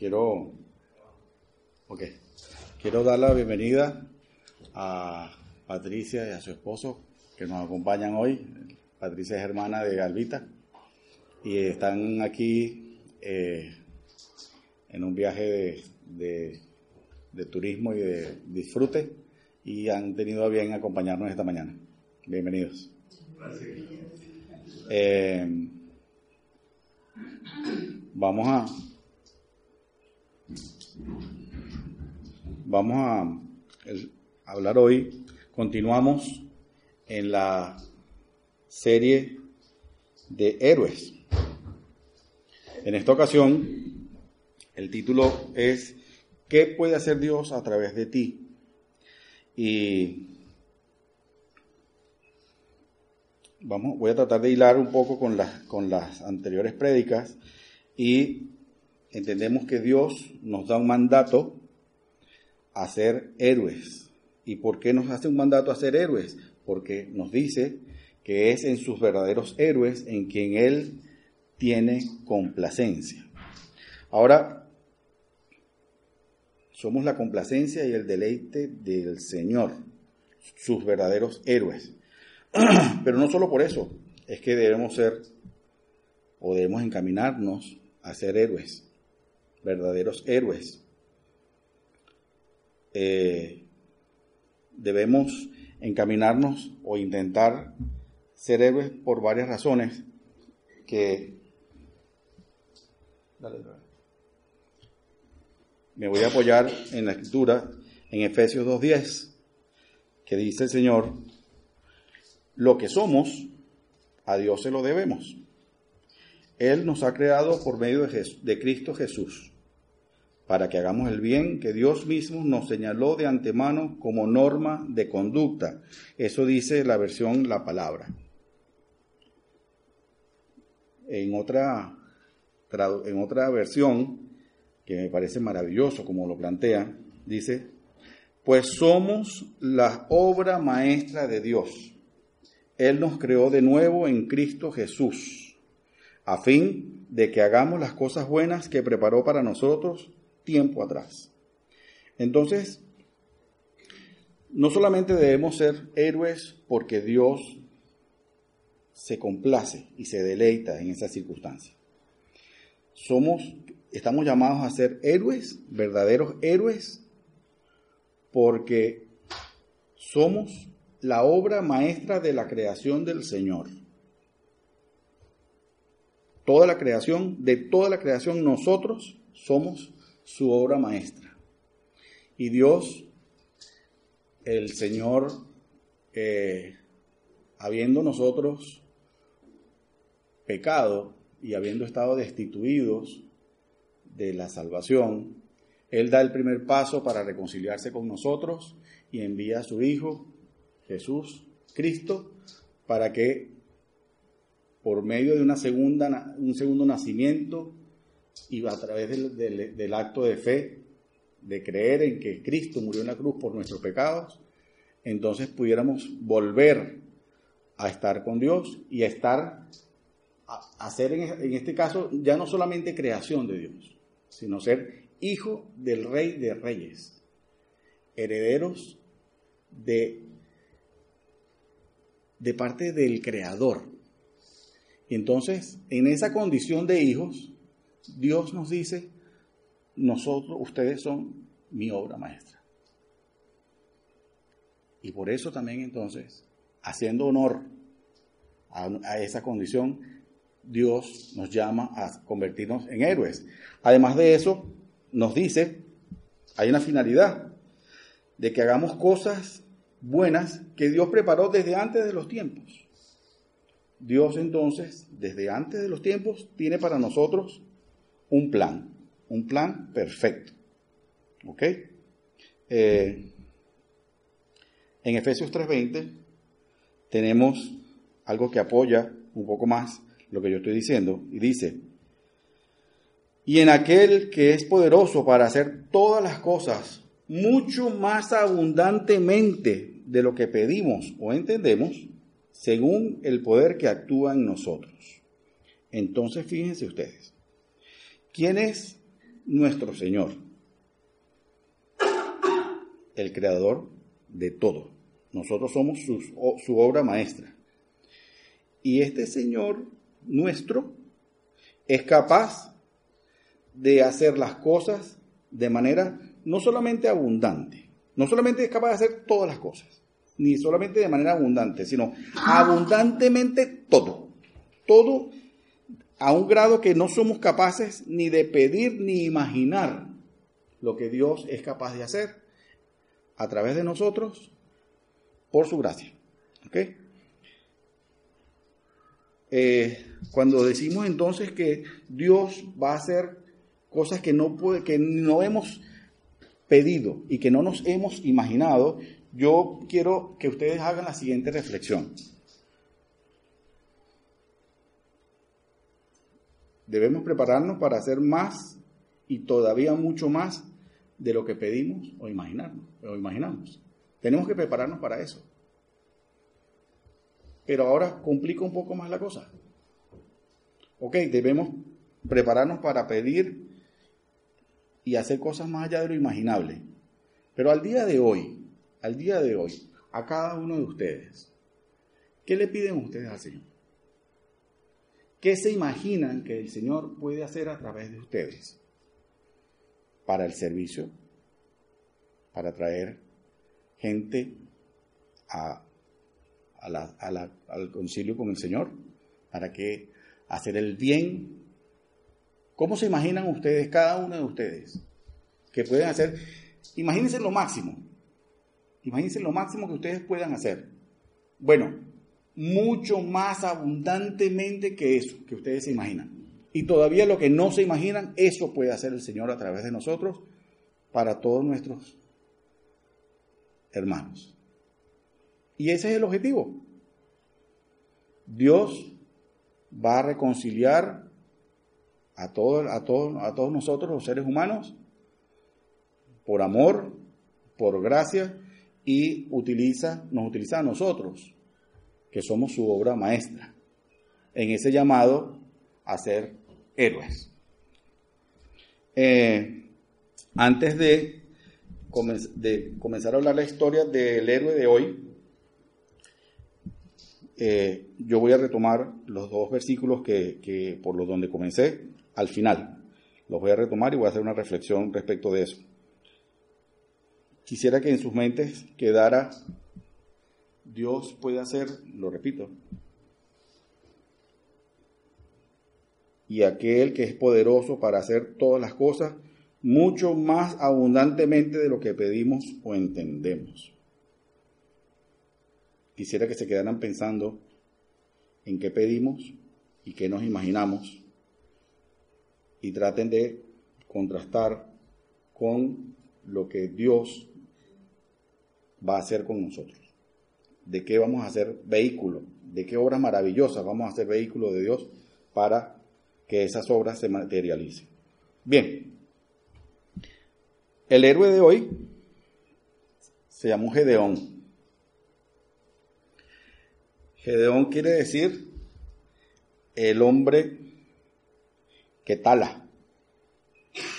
quiero, okay, quiero dar la bienvenida a Patricia y a su esposo que nos acompañan hoy. Patricia es hermana de Galvita y están aquí eh, en un viaje de, de, turismo y de disfrute y han tenido a bien acompañarnos esta mañana. Bienvenidos. Eh, vamos a vamos a hablar hoy. Continuamos en la serie de héroes. En esta ocasión, el título es ¿Qué puede hacer Dios a través de ti? Y vamos, voy a tratar de hilar un poco con las, con las anteriores prédicas y entendemos que Dios nos da un mandato a ser héroes. ¿Y por qué nos hace un mandato a ser héroes? Porque nos dice que es en sus verdaderos héroes en quien Él tiene complacencia. Ahora, somos la complacencia y el deleite del Señor, sus verdaderos héroes. Pero no solo por eso, es que debemos ser o debemos encaminarnos a ser héroes, verdaderos héroes. Eh, debemos encaminarnos o intentar ser héroes por varias razones que me voy a apoyar en la escritura en Efesios 2.10 que dice el Señor lo que somos a Dios se lo debemos. Él nos ha creado por medio de, de Cristo Jesús para que hagamos el bien que Dios mismo nos señaló de antemano como norma de conducta. Eso dice la versión La Palabra. En otra, en otra versión, que me parece maravilloso como lo plantea, dice, pues somos la obra maestra de Dios. Él nos creó de nuevo en Cristo Jesús, a fin de que hagamos las cosas buenas que preparó para nosotros tiempo atrás. Entonces, no solamente debemos ser héroes porque Dios se complace y se deleita en esas circunstancias. Somos, estamos llamados a ser héroes, verdaderos héroes, porque somos la obra maestra de la creación del Señor. Toda la creación, de toda la creación, nosotros somos su obra maestra. Y Dios, el Señor, eh, habiendo nosotros pecado y habiendo estado destituidos de la salvación, Él da el primer paso para reconciliarse con nosotros y envía a su Hijo, Jesús, Cristo, para que por medio de una segunda, un segundo nacimiento y a través del, acto de fe, de creer en que Cristo murió en la cruz por nuestros pecados, entonces pudiéramos volver a estar con Dios y a estar, a, ser en, este caso ya no solamente creación de Dios, sino ser hijo del rey de reyes, herederos de, de parte del creador. Entonces, en esa condición de hijos, Dios nos dice, nosotros, ustedes son mi obra maestra. Y por eso también entonces, haciendo honor a, esa condición, Dios nos llama a convertirnos en héroes. Además de eso, nos dice, hay una finalidad, de que hagamos cosas buenas que Dios preparó desde antes de los tiempos. Dios entonces, desde antes de los tiempos, tiene para nosotros un plan, un plan perfecto. ¿Ok? Eh, en Efesios 3:20 tenemos algo que apoya un poco más lo que yo estoy diciendo y dice, y en aquel que es poderoso para hacer todas las cosas mucho más abundantemente de lo que pedimos o entendemos, según el poder que actúa en nosotros. Entonces fíjense ustedes, ¿Quién es nuestro Señor, el creador de todo. Nosotros somos su, obra maestra. Y este Señor nuestro es capaz de hacer las cosas de manera no solamente abundante, no solamente es capaz de hacer todas las cosas, ni solamente de manera abundante, sino abundantemente todo. Todo a un grado que no somos capaces ni de pedir ni imaginar lo que Dios es capaz de hacer a través de nosotros por su gracia. Eh, cuando decimos entonces que Dios va a hacer cosas que no, puede, que no hemos pedido y que no nos hemos imaginado, yo quiero que ustedes hagan la siguiente reflexión. Debemos prepararnos para hacer más y todavía mucho más de lo que pedimos o imaginamos. O imaginamos. Tenemos que prepararnos para eso. Pero ahora complica un poco más la cosa. Ok, debemos prepararnos para pedir y hacer cosas más allá de lo imaginable. Pero al día de hoy, al día de hoy, a cada uno de ustedes, ¿qué le piden ustedes al Señor? ¿Qué se imaginan que el Señor puede hacer a través de ustedes para el servicio, para traer gente al concilio con el Señor, para que hacer el bien? ¿Cómo se imaginan ustedes, cada uno de ustedes, que pueden hacer? Imagínense lo máximo, imagínense lo máximo que ustedes puedan hacer. Bueno, mucho más abundantemente que eso que ustedes se imaginan. Y todavía lo que no se imaginan, eso puede hacer el Señor a través de nosotros para todos nuestros hermanos. Y ese es el objetivo. Dios va a reconciliar a todos, a todos, a todos nosotros, los seres humanos, por amor, por gracia, y utiliza, nos utiliza a nosotros que somos su obra maestra, en ese llamado a ser héroes. Eh, antes de, de, comenzar a hablar la historia del héroe de hoy, eh, yo voy a retomar los dos versículos que, que, por los donde comencé al final. Los voy a retomar y voy a hacer una reflexión respecto de eso. Quisiera que en sus mentes quedara Dios puede hacer, lo repito, y aquel que es poderoso para hacer todas las cosas mucho más abundantemente de lo que pedimos o entendemos. Quisiera que se quedaran pensando en qué pedimos y qué nos imaginamos y traten de contrastar con lo que Dios va a hacer con nosotros de qué vamos a hacer vehículo, de qué obras maravillosas vamos a hacer vehículo de Dios para que esas obras se materialicen. Bien, el héroe de hoy se llamó Gedeón. Gedeón quiere decir el hombre que tala,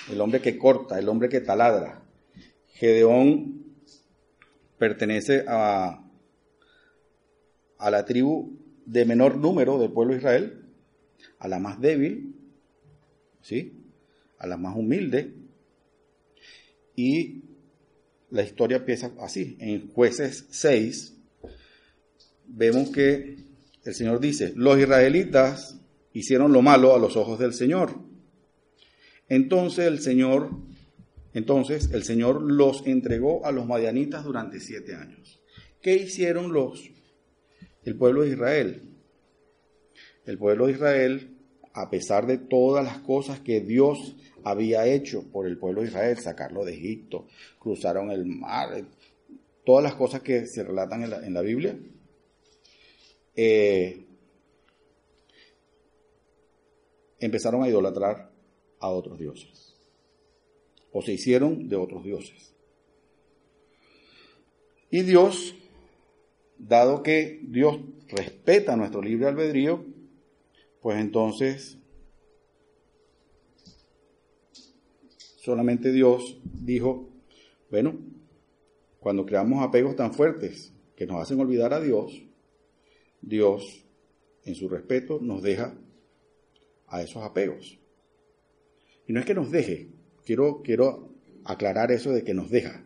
el hombre que corta, el hombre que taladra. Gedeón pertenece a a la tribu de menor número del pueblo de Israel, a la más débil, ¿sí? a la más humilde. Y la historia empieza así. En jueces 6 vemos que el Señor dice, los israelitas hicieron lo malo a los ojos del Señor. Entonces el Señor, entonces el Señor los entregó a los madianitas durante siete años. ¿Qué hicieron los el pueblo de Israel. El pueblo de Israel, a pesar de todas las cosas que Dios había hecho por el pueblo de Israel, sacarlo de Egipto, cruzaron el mar, todas las cosas que se relatan en la, Biblia, eh, empezaron a idolatrar a otros dioses, o se hicieron de otros dioses. Y Dios dado que Dios respeta nuestro libre albedrío, pues entonces solamente Dios dijo, bueno, cuando creamos apegos tan fuertes que nos hacen olvidar a Dios, Dios, en su respeto, nos deja a esos apegos. Y no es que nos deje, quiero, quiero aclarar eso de que nos deja.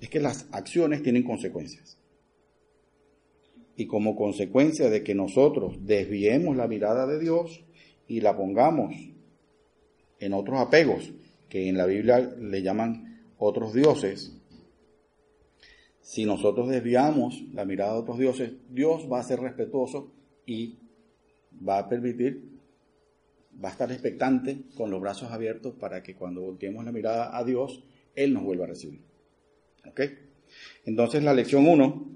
Es que las acciones tienen consecuencias. Y como consecuencia de que nosotros desviemos la mirada de Dios y la pongamos en otros apegos, que en la Biblia le llaman otros dioses, si nosotros desviamos la mirada de otros dioses, Dios va a ser respetuoso y va a permitir, va a estar expectante con los brazos abiertos para que cuando volteemos la mirada a Dios, Él nos vuelva a recibir. ¿Ok? Entonces la lección 1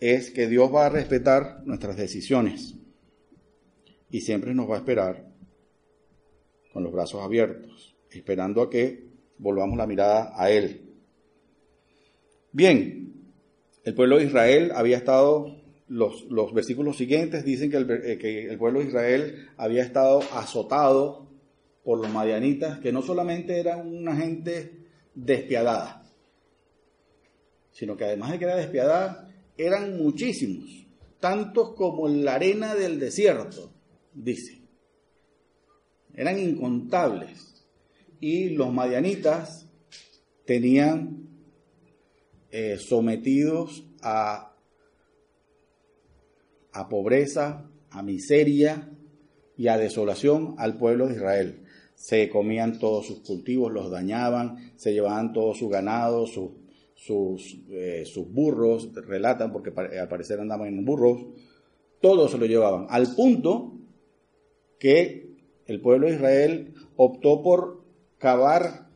es que Dios va a respetar nuestras decisiones y siempre nos va a esperar con los brazos abiertos, esperando a que volvamos la mirada a Él. Bien, el pueblo de Israel había estado, los, los versículos siguientes dicen que el, eh, que el pueblo de Israel había estado azotado por los madianitas, que no solamente eran una gente despiadada, sino que además de que era despiadada, eran muchísimos, tantos como la arena del desierto, dice. Eran incontables. Y los madianitas tenían eh, sometidos a, a pobreza, a miseria y a desolación al pueblo de Israel. Se comían todos sus cultivos, los dañaban, se llevaban todo su ganado, sus, sus, eh, sus burros, relatan porque al parecer andaban en burros, todo se lo llevaban, al punto que el pueblo de Israel optó por cavar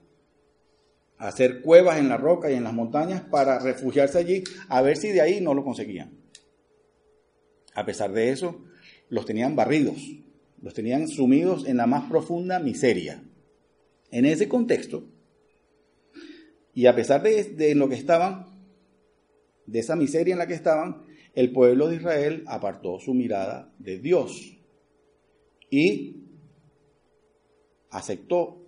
hacer cuevas en la roca y en las montañas para refugiarse allí, a ver si de ahí no lo conseguían. A pesar de eso, los tenían barridos, los tenían sumidos en la más profunda miseria. En ese contexto, y a pesar de, lo que estaban, de esa miseria en la que estaban, el pueblo de Israel apartó su mirada de Dios y aceptó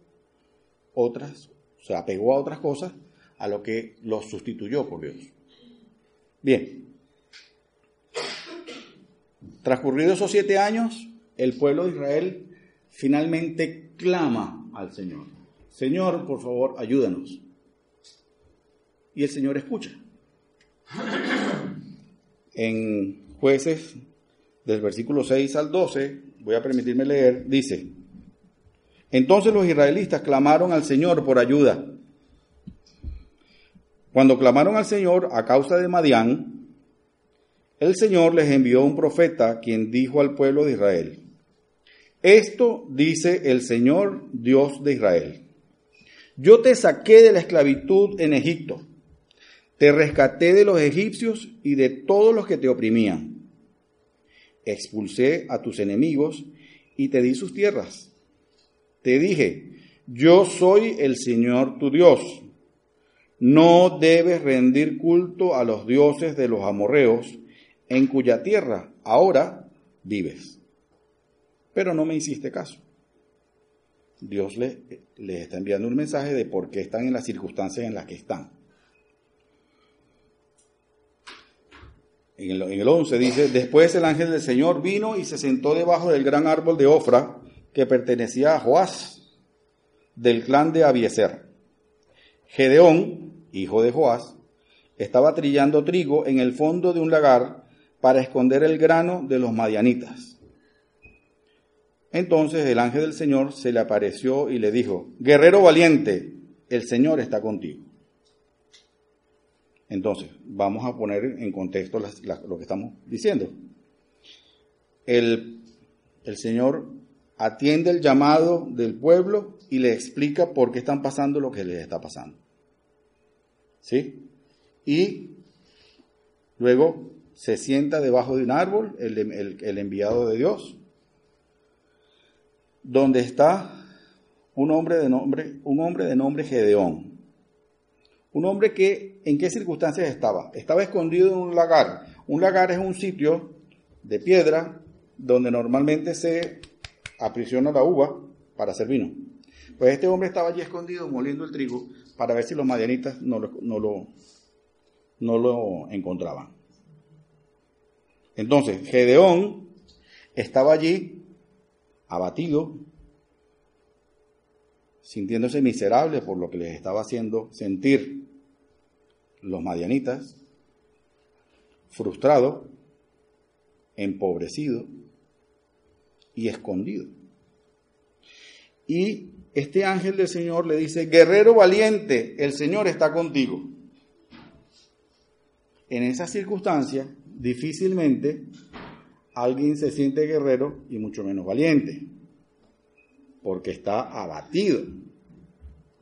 otras se apegó a otras cosas a lo que los sustituyó por Dios. Bien. Transcurridos esos siete años, el pueblo de Israel finalmente clama al Señor. Señor, por favor, ayúdanos. Y el Señor escucha. En jueces del versículo 6 al 12, voy a permitirme leer, dice, entonces los israelitas clamaron al Señor por ayuda. Cuando clamaron al Señor a causa de Madián, el Señor les envió un profeta quien dijo al pueblo de Israel, esto dice el Señor Dios de Israel, yo te saqué de la esclavitud en Egipto, te rescaté de los egipcios y de todos los que te oprimían, expulsé a tus enemigos y te di sus tierras te dije, yo soy el Señor tu Dios. No debes rendir culto a los dioses de los amorreos, en cuya tierra ahora vives. Pero no me hiciste caso. Dios les le está enviando un mensaje de por qué están en las circunstancias en las que están. En el, en el 11 dice, después el ángel del Señor vino y se sentó debajo del gran árbol de Ofra, que pertenecía a Joás, del clan de Abieser. Gedeón, hijo de Joás, estaba trillando trigo en el fondo de un lagar para esconder el grano de los madianitas. Entonces el ángel del Señor se le apareció y le dijo, Guerrero valiente, el Señor está contigo. Entonces, vamos a poner en contexto lo que estamos diciendo. El, el Señor atiende el llamado del pueblo y le explica por qué están pasando lo que les está pasando. ¿Sí? Y luego se sienta debajo de un árbol, el, enviado de Dios, donde está un hombre de nombre, un hombre de nombre Gedeón. Un hombre que, ¿en qué circunstancias estaba? Estaba escondido en un lagar. Un lagar es un sitio de piedra donde normalmente se aprisiona la uva para hacer vino. Pues este hombre estaba allí escondido moliendo el trigo para ver si los madianitas no lo, no lo, no lo encontraban. Entonces, Gedeón estaba allí abatido, sintiéndose miserable por lo que les estaba haciendo sentir los madianitas, frustrado, empobrecido y escondido. Y este ángel del Señor le dice, guerrero valiente, el Señor está contigo. En esas circunstancias, difícilmente alguien se siente guerrero y mucho menos valiente, porque está abatido.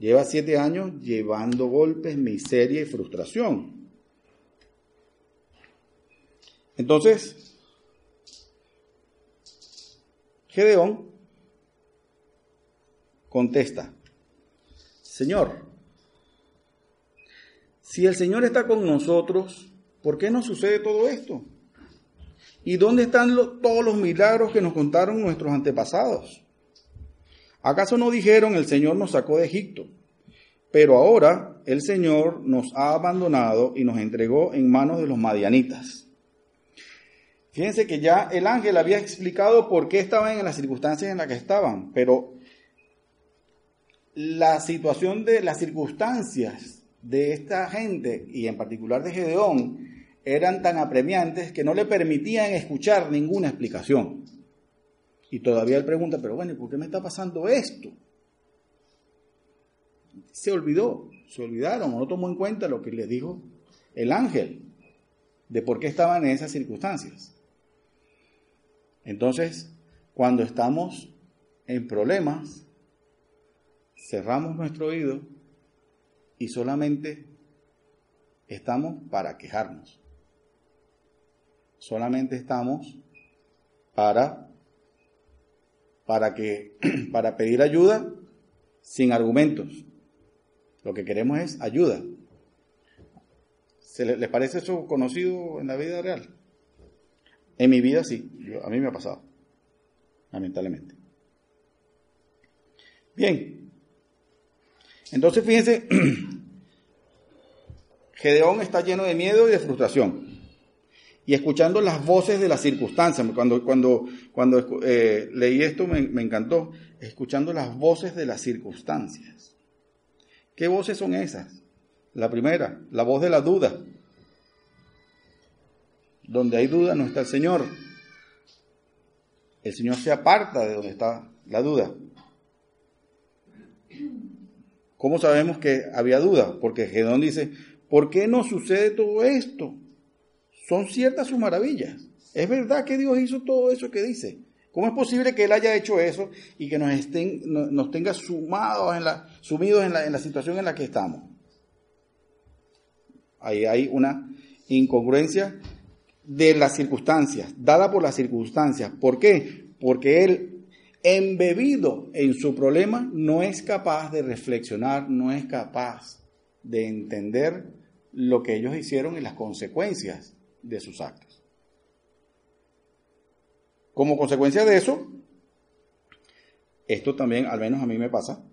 Lleva siete años llevando golpes, miseria y frustración. Entonces, Gedeón contesta, Señor, si el Señor está con nosotros, ¿por qué nos sucede todo esto? ¿Y dónde están todos los milagros que nos contaron nuestros antepasados? ¿Acaso no dijeron el Señor nos sacó de Egipto? Pero ahora el Señor nos ha abandonado y nos entregó en manos de los madianitas. Fíjense que ya el ángel había explicado por qué estaban en las circunstancias en las que estaban, pero la situación de las circunstancias de esta gente y en particular de Gedeón eran tan apremiantes que no le permitían escuchar ninguna explicación. Y todavía él pregunta, pero bueno, ¿por qué me está pasando esto? Se olvidó, se olvidaron, no tomó en cuenta lo que le dijo el ángel de por qué estaban en esas circunstancias. Entonces, cuando estamos en problemas, cerramos nuestro oído y solamente estamos para quejarnos solamente estamos para, para, que, para pedir ayuda sin argumentos. Lo que queremos es ayuda. ¿Se les parece eso conocido en la vida real? En mi vida sí, a mí me ha pasado, lamentablemente. Bien, entonces fíjense, Gedeón está lleno de miedo y de frustración y escuchando las voces de las circunstancias. Cuando, cuando, cuando eh, leí esto me, me, encantó, escuchando las voces de las circunstancias. ¿Qué voces son esas? La primera, la voz de la duda. Donde hay duda no está el Señor. El Señor se aparta de donde está la duda. ¿Cómo sabemos que había duda? Porque Gedón dice, ¿por qué no sucede todo esto? son ciertas sus maravillas. Es verdad que Dios hizo todo eso que dice. ¿Cómo es posible que Él haya hecho eso y que nos, estén, nos tenga sumados en la, sumidos en la, en la situación en la que estamos? Ahí hay una incongruencia de las circunstancias, dada por las circunstancias. ¿Por qué? Porque Él, embebido en su problema, no es capaz de reflexionar, no es capaz de entender lo que ellos hicieron y las consecuencias de sus actos. Como consecuencia de eso, esto también, al menos a mí me pasa,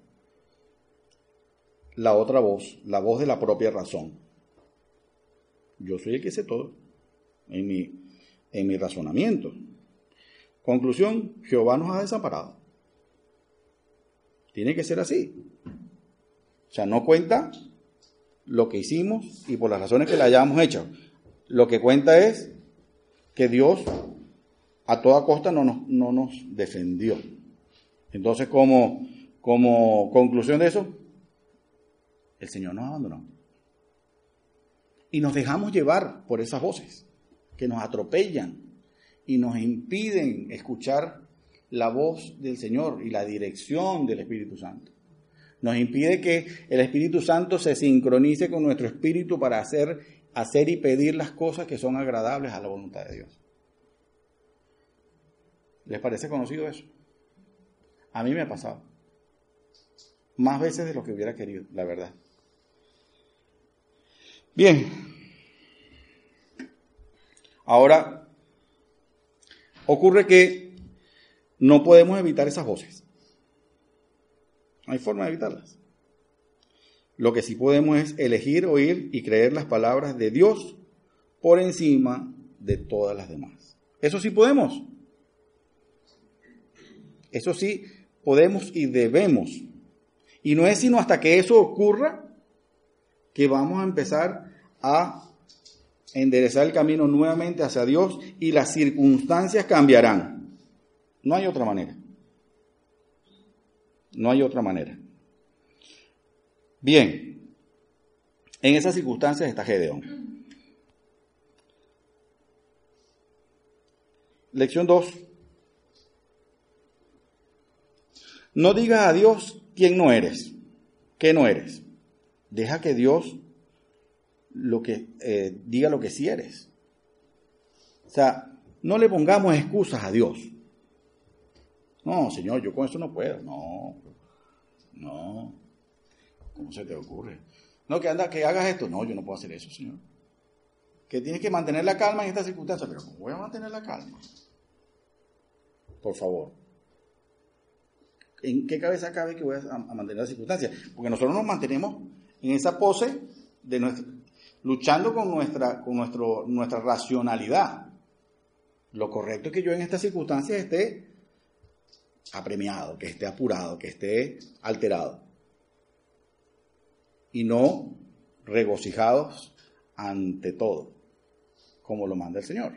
la otra voz, la voz de la propia razón. Yo soy el que sé todo en mi, en mi razonamiento. Conclusión, Jehová nos ha desamparado. Tiene que ser así. O sea, no cuenta lo que hicimos y por las razones que le hayamos hecho. Lo que cuenta es que Dios a toda costa no nos, no nos defendió. Entonces, como, como conclusión de eso, el Señor nos abandonó. Y nos dejamos llevar por esas voces que nos atropellan y nos impiden escuchar la voz del Señor y la dirección del Espíritu Santo. Nos impide que el Espíritu Santo se sincronice con nuestro espíritu para hacer hacer y pedir las cosas que son agradables a la voluntad de Dios. ¿Les parece conocido eso? A mí me ha pasado. Más veces de lo que hubiera querido, la verdad. Bien. Ahora, ocurre que no podemos evitar esas voces. No hay forma de evitarlas. Lo que sí podemos es elegir, oír y creer las palabras de Dios por encima de todas las demás. Eso sí podemos. Eso sí podemos y debemos. Y no es sino hasta que eso ocurra que vamos a empezar a enderezar el camino nuevamente hacia Dios y las circunstancias cambiarán. No hay otra manera. No hay otra manera. Bien, en esas circunstancias está Gedeón. Lección 2. No digas a Dios quién no eres, qué no eres. Deja que Dios lo que, eh, diga lo que sí eres. O sea, no le pongamos excusas a Dios. No, Señor, yo con eso no puedo. No, no. ¿Cómo se te ocurre? No, que anda, que hagas esto. No, yo no puedo hacer eso, Señor. Que tienes que mantener la calma en esta circunstancia. Pero ¿cómo voy a mantener la calma? Por favor. ¿En qué cabeza cabe que voy a, mantener la circunstancia? Porque nosotros nos mantenemos en esa pose de nuestra, luchando con nuestra, con nuestro, nuestra racionalidad. Lo correcto es que yo en estas circunstancias esté apremiado, que esté apurado, que esté alterado. Y no regocijados ante todo, como lo manda el Señor.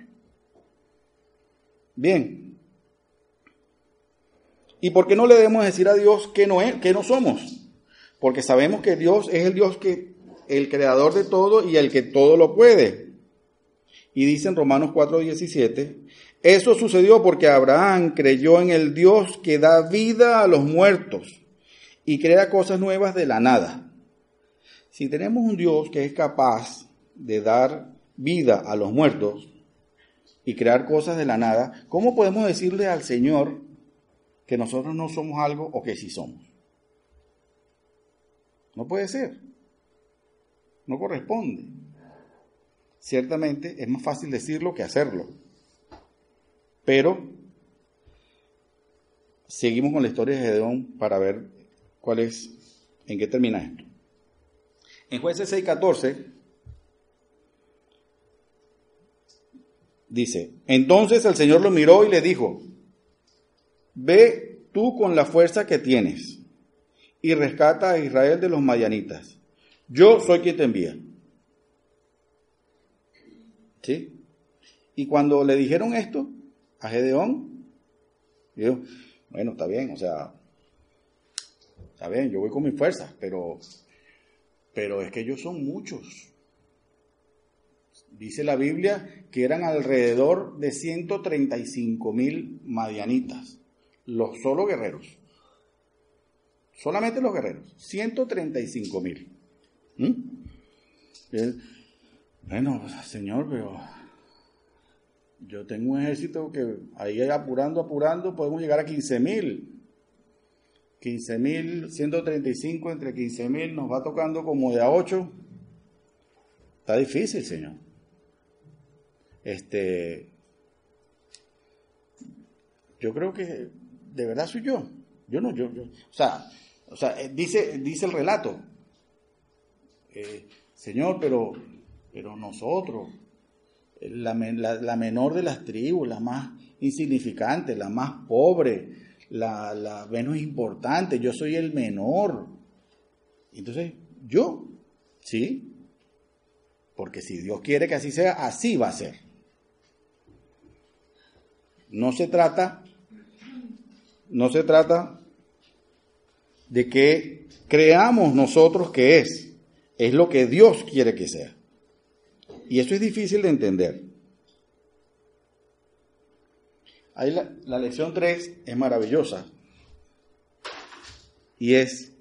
Bien. ¿Y por qué no le debemos decir a Dios que no, es, que no somos? Porque sabemos que Dios es el Dios que el creador de todo y el que todo lo puede. Y dice en Romanos 4:17, eso sucedió porque Abraham creyó en el Dios que da vida a los muertos y crea cosas nuevas de la nada. Si tenemos un Dios que es capaz de dar vida a los muertos y crear cosas de la nada, ¿cómo podemos decirle al Señor que nosotros no somos algo o que sí somos? No puede ser no corresponde. Ciertamente es más fácil decirlo que hacerlo. Pero seguimos con la historia de Gedeón para ver cuál es, en qué termina esto. En jueces 6:14 dice, entonces el Señor lo miró y le dijo, ve tú con la fuerza que tienes y rescata a Israel de los mayanitas yo soy quien te envía. ¿Sí? Y cuando le dijeron esto a Gedeón, dijo, bueno, está bien, o sea, está bien, yo voy con mis fuerzas, pero, pero es que ellos son muchos. Dice la Biblia que eran alrededor de 135 mil madianitas, los solo guerreros. Solamente los guerreros, 135 mil. ¿Mm? bueno, Señor, pero yo tengo un ejército que ahí apurando, apurando, podemos llegar a 15 mil. 15 mil, 135 entre 15 mil, nos va tocando como de a 8. Está difícil, Señor. Este, yo creo que de verdad soy yo. Yo no, yo, yo o sea, o sea, eh, dice, dice el relato, eh, Señor, pero, pero nosotros, la, la, menor de las tribus, la más insignificante, la más pobre, la, la menos importante, yo soy el menor. Entonces, yo, sí, porque si Dios quiere que así sea, así va a ser. No se trata, no se trata de que creamos nosotros que es es lo que Dios quiere que sea. Y eso es difícil de entender. Ahí la, lección 3 es maravillosa. Y es,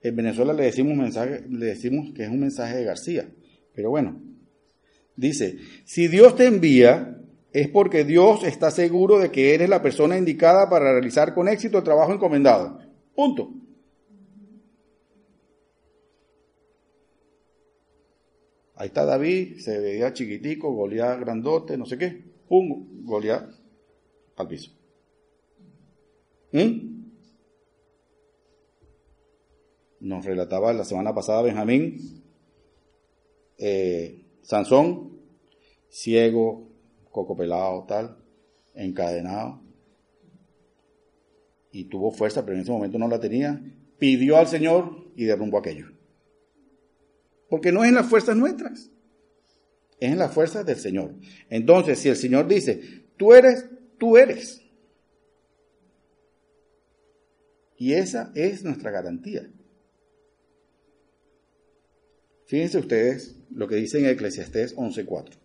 en Venezuela le decimos, mensaje, le decimos que es un mensaje de García. Pero bueno, dice, si Dios te envía, es porque Dios está seguro de que eres la persona indicada para realizar con éxito el trabajo encomendado. Punto. Ahí está David, se veía chiquitico, Goliat grandote, no sé qué. Pum, Goliat al piso. ¿Mm? nos relataba la semana pasada Benjamín, eh, Sansón, ciego, coco pelado, tal, encadenado, y tuvo fuerza, pero en ese momento no la tenía, pidió al Señor y derrumbó aquello. Porque no es en las fuerzas nuestras, es en las fuerzas del Señor. Entonces, si el Señor dice, tú eres, tú eres. Y esa es nuestra garantía. Fíjense ustedes lo que dice en Eclesiastés 11.4.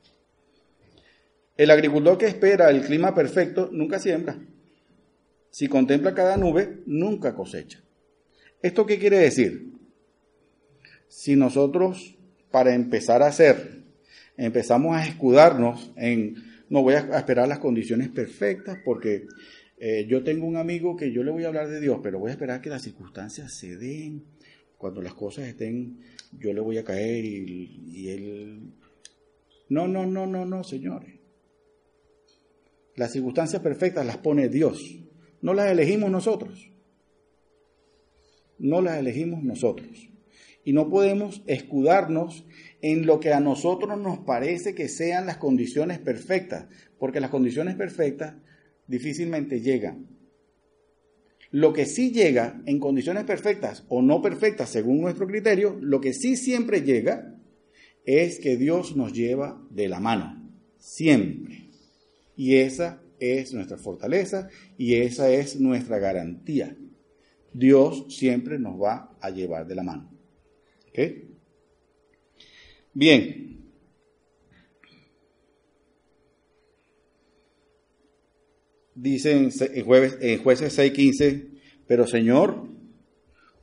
El agricultor que espera el clima perfecto nunca siembra. Si contempla cada nube, nunca cosecha. ¿Esto qué quiere decir? Si nosotros, para empezar a hacer, empezamos a escudarnos en, no voy a esperar las condiciones perfectas porque eh, yo tengo un amigo que yo le voy a hablar de Dios, pero voy a esperar que las circunstancias se den, cuando las cosas estén yo le voy a caer y, él... No, no, no, no, no, señores. Las circunstancias perfectas las pone Dios. No las elegimos nosotros. No las elegimos nosotros. Y no podemos escudarnos en lo que a nosotros nos parece que sean las condiciones perfectas, porque las condiciones perfectas difícilmente llegan. Lo que sí llega en condiciones perfectas o no perfectas según nuestro criterio, lo que sí siempre llega es que Dios nos lleva de la mano, siempre. Y esa es nuestra fortaleza y esa es nuestra garantía. Dios siempre nos va a llevar de la mano. Bien. Dicen en, jueves, en jueces 6:15, pero Señor,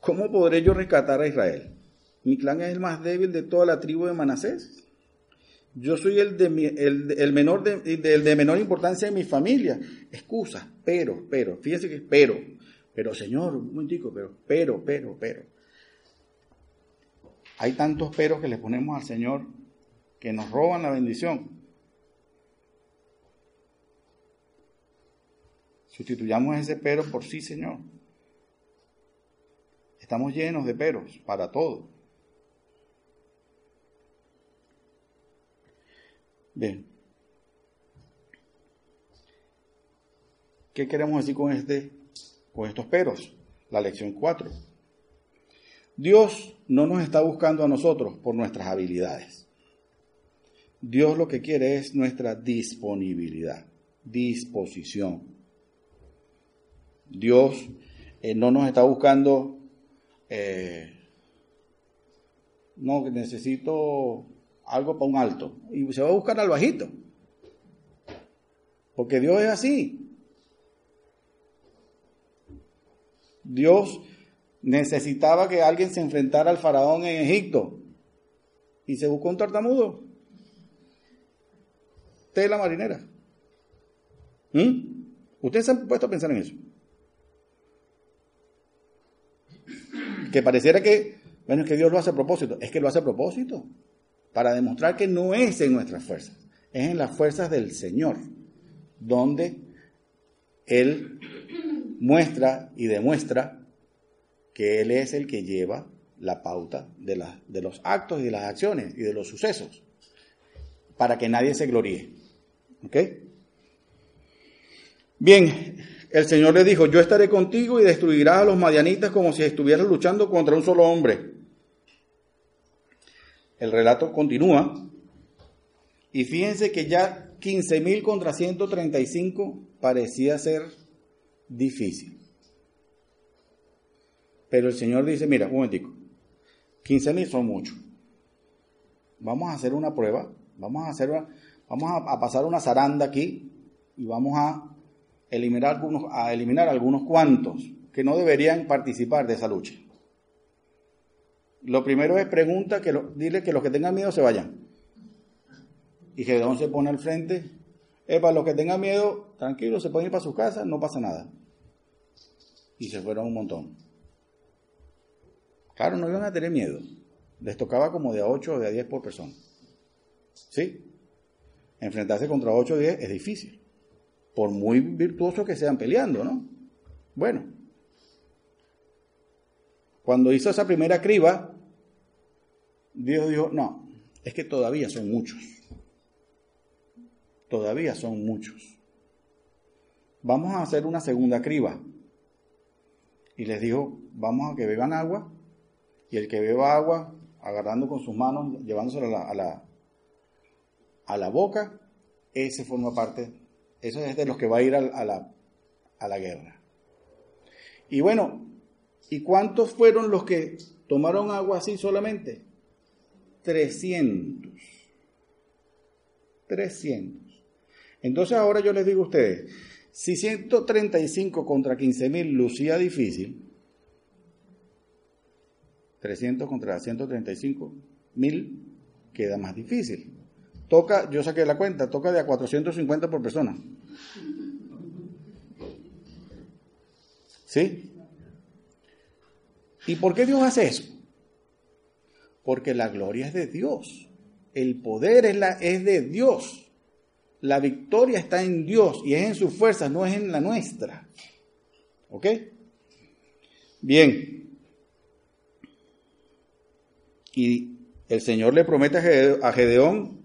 ¿cómo podré yo rescatar a Israel? Mi clan es el más débil de toda la tribu de Manasés. Yo soy el de, el, menor de, el de menor importancia en mi familia. Excusa, pero, pero, fíjense que pero, pero Señor, un momentico, pero, pero, pero, pero. Hay tantos peros que le ponemos al Señor que nos roban la bendición. Sustituyamos ese pero por sí, Señor. Estamos llenos de peros para todo. Bien. ¿Qué queremos decir con este con estos peros? La lección 4. Dios no nos está buscando a nosotros por nuestras habilidades. Dios lo que quiere es nuestra disponibilidad, disposición. Dios eh, no nos está buscando, eh, no, necesito algo para un alto. Y se va a buscar al bajito. Porque Dios es así. Dios necesitaba que alguien se enfrentara al faraón en Egipto. Y se buscó un tartamudo. Tela marinera. ¿Mm? ¿Ustedes se han puesto a pensar en eso? que pareciera que, bueno, es que Dios lo hace a propósito. Es que lo hace a propósito, para demostrar que no es en nuestras fuerzas, es en las fuerzas del Señor, donde Él muestra y demuestra que Él es el que lleva la pauta de, de los actos y de las acciones y de los sucesos, para que nadie se gloríe. ¿Ok? Bien, el Señor le dijo, yo estaré contigo y destruirás a los madianitas como si estuvieras luchando contra un solo hombre. El relato continúa y fíjense que ya 15.000 contra 135 parecía ser difícil. Pero el Señor dice, mira, un momentico, 15.000 son muchos. Vamos a hacer una prueba, vamos a hacer vamos a pasar una zaranda aquí y vamos a eliminar algunos, a eliminar algunos cuantos que no deberían participar de esa lucha. Lo primero es pregunta, que dile que los que tengan miedo se vayan. Y Gedeón se pone al frente. Es para los que tengan miedo, tranquilos, se pueden ir para sus casas, no pasa nada. Y se fueron un montón. Claro, no iban a tener miedo. Les tocaba como de a 8 o de a 10 por persona. ¿Sí? Enfrentarse contra 8 o 10 es difícil por muy virtuosos que sean peleando, ¿no? Bueno. Cuando hizo esa primera criba, Dios dijo, no, es que todavía son muchos. Todavía son muchos. Vamos a hacer una segunda criba. Y les dijo, vamos a que beban agua. Y el que beba agua, agarrando con sus manos, llevándosela a la, a la, a la boca, ese forma parte, eso es de los que va a ir a, la, a la guerra. Y bueno, ¿y cuántos fueron los que tomaron agua así solamente? 300. 300. Entonces ahora yo les digo a ustedes, si 135 contra 15 mil lucía difícil, 300 contra 135 mil queda más difícil. Toca, yo saqué la cuenta, toca de a 450 por persona. ¿Sí? ¿Y por qué Dios hace eso? Porque la gloria es de Dios. El poder es, la, es de Dios. La victoria está en Dios y es en sus fuerzas, no es en la nuestra. ¿Ok? Bien. Y el Señor le promete a Gedeón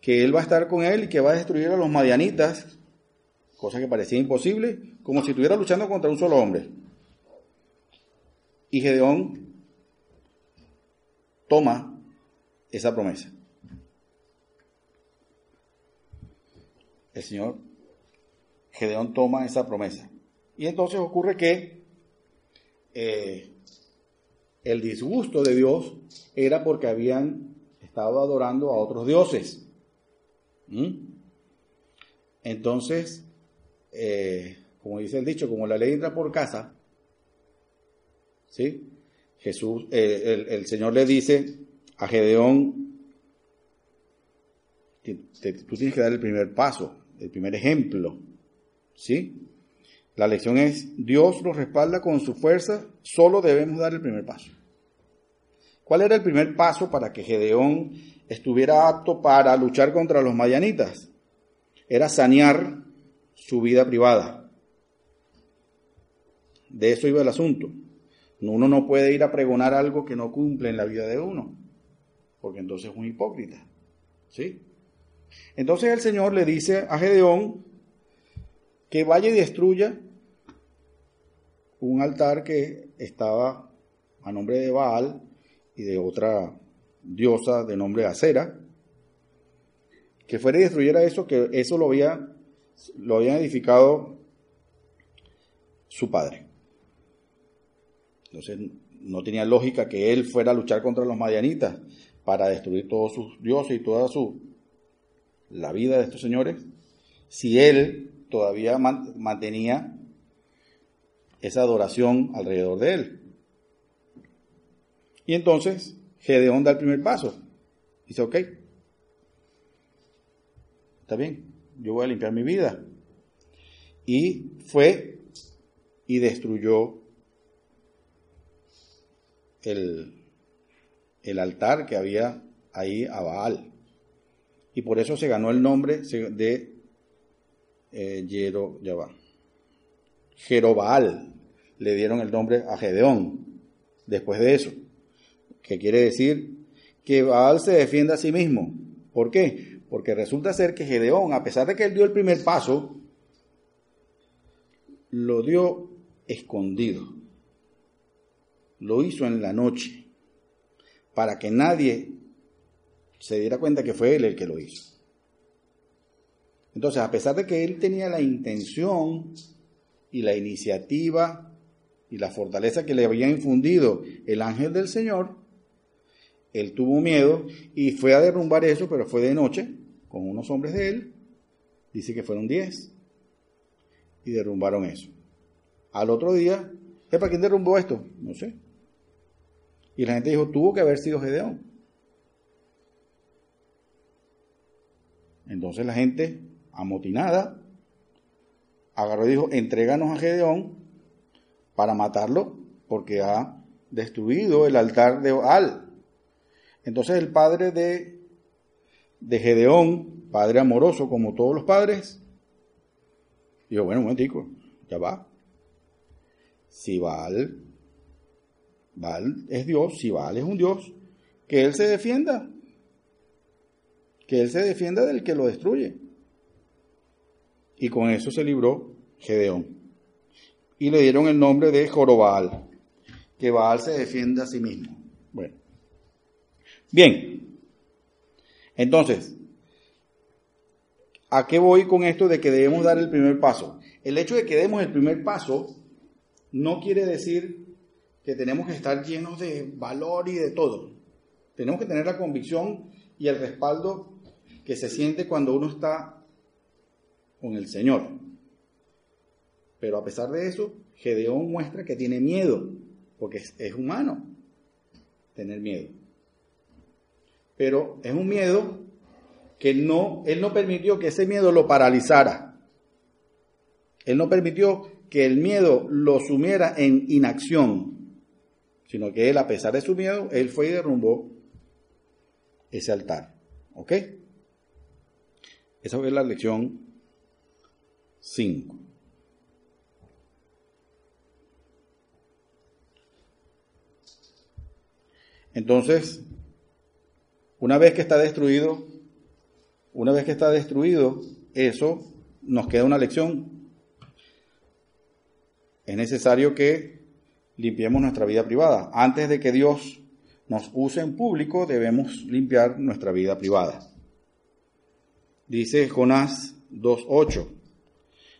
que él va a estar con él y que va a destruir a los madianitas, cosa que parecía imposible, como si estuviera luchando contra un solo hombre. Y Gedeón toma esa promesa. El Señor Gedeón toma esa promesa. Y entonces ocurre que eh, el disgusto de Dios era porque habían estado adorando a otros dioses. ¿Mm? Entonces, eh, como dice el dicho, como la ley entra por casa, ¿sí? Jesús, eh, el, Señor le dice a Gedeón, que tú tienes que dar el primer paso, el primer ejemplo, ¿sí? La lección es, Dios nos respalda con su fuerza, solo debemos dar el primer paso. ¿Cuál era el primer paso para que Gedeón estuviera apto para luchar contra los mayanitas? Era sanear su vida privada. De eso iba el asunto. Uno no puede ir a pregonar algo que no cumple en la vida de uno, porque entonces es un hipócrita. ¿Sí? Entonces el Señor le dice a Gedeón que vaya y destruya un altar que estaba a nombre de Baal y de otra diosa de nombre Acera, que fuera y destruyera eso, que eso lo había, lo había edificado su padre. Entonces no tenía lógica que él fuera a luchar contra los madianitas para destruir todos sus dioses y toda su la vida de estos señores, si él todavía mantenía esa adoración alrededor de él. Y entonces Gedeón da el primer paso. Dice, ok, está bien, yo voy a limpiar mi vida. Y fue y destruyó el, el altar que había ahí a Baal. Y por eso se ganó el nombre de eh, Jerobaal. Le dieron el nombre a Gedeón después de eso. Que quiere decir que Baal se defiende a sí mismo. ¿Por qué? Porque resulta ser que Gedeón, a pesar de que él dio el primer paso, lo dio escondido lo hizo en la noche, para que nadie se diera cuenta que fue él el que lo hizo. Entonces, a pesar de que él tenía la intención y la iniciativa y la fortaleza que le había infundido el ángel del Señor, él tuvo miedo y fue a derrumbar eso, pero fue de noche, con unos hombres de él, dice que fueron diez, y derrumbaron eso. Al otro día, ¿para quién derrumbó esto? No sé. Y la gente dijo, tuvo que haber sido Gedeón. Entonces la gente, amotinada, agarró y dijo, entréganos a Gedeón para matarlo porque ha destruido el altar de Baal. Entonces el padre de, de Gedeón, padre amoroso como todos los padres, dijo, bueno, un momentico, ya va. Si Baal Baal es Dios, si Baal es un Dios, que Él se defienda. Que Él se defienda del que lo destruye. Y con eso se libró Gedeón. Y le dieron el nombre de Jorobal, que Baal se defiende a sí mismo. Bueno. Bien. Entonces, ¿a qué voy con esto de que debemos dar el primer paso? El hecho de que demos el primer paso no quiere decir que tenemos que estar llenos de valor y de todo. Tenemos que tener la convicción y el respaldo que se siente cuando uno está con el Señor. Pero a pesar de eso, Gedeón muestra que tiene miedo, porque es, humano tener miedo. Pero es un miedo que no, él no permitió que ese miedo lo paralizara. Él no permitió que el miedo lo sumiera en inacción, sino que él, a pesar de su miedo, él fue y derrumbó ese altar. ¿Ok? Esa fue la lección 5. Entonces, una vez que está destruido, una vez que está destruido, eso nos queda una lección. Es necesario que limpiemos nuestra vida privada. Antes de que Dios nos use en público, debemos limpiar nuestra vida privada. Dice Jonás 2.8,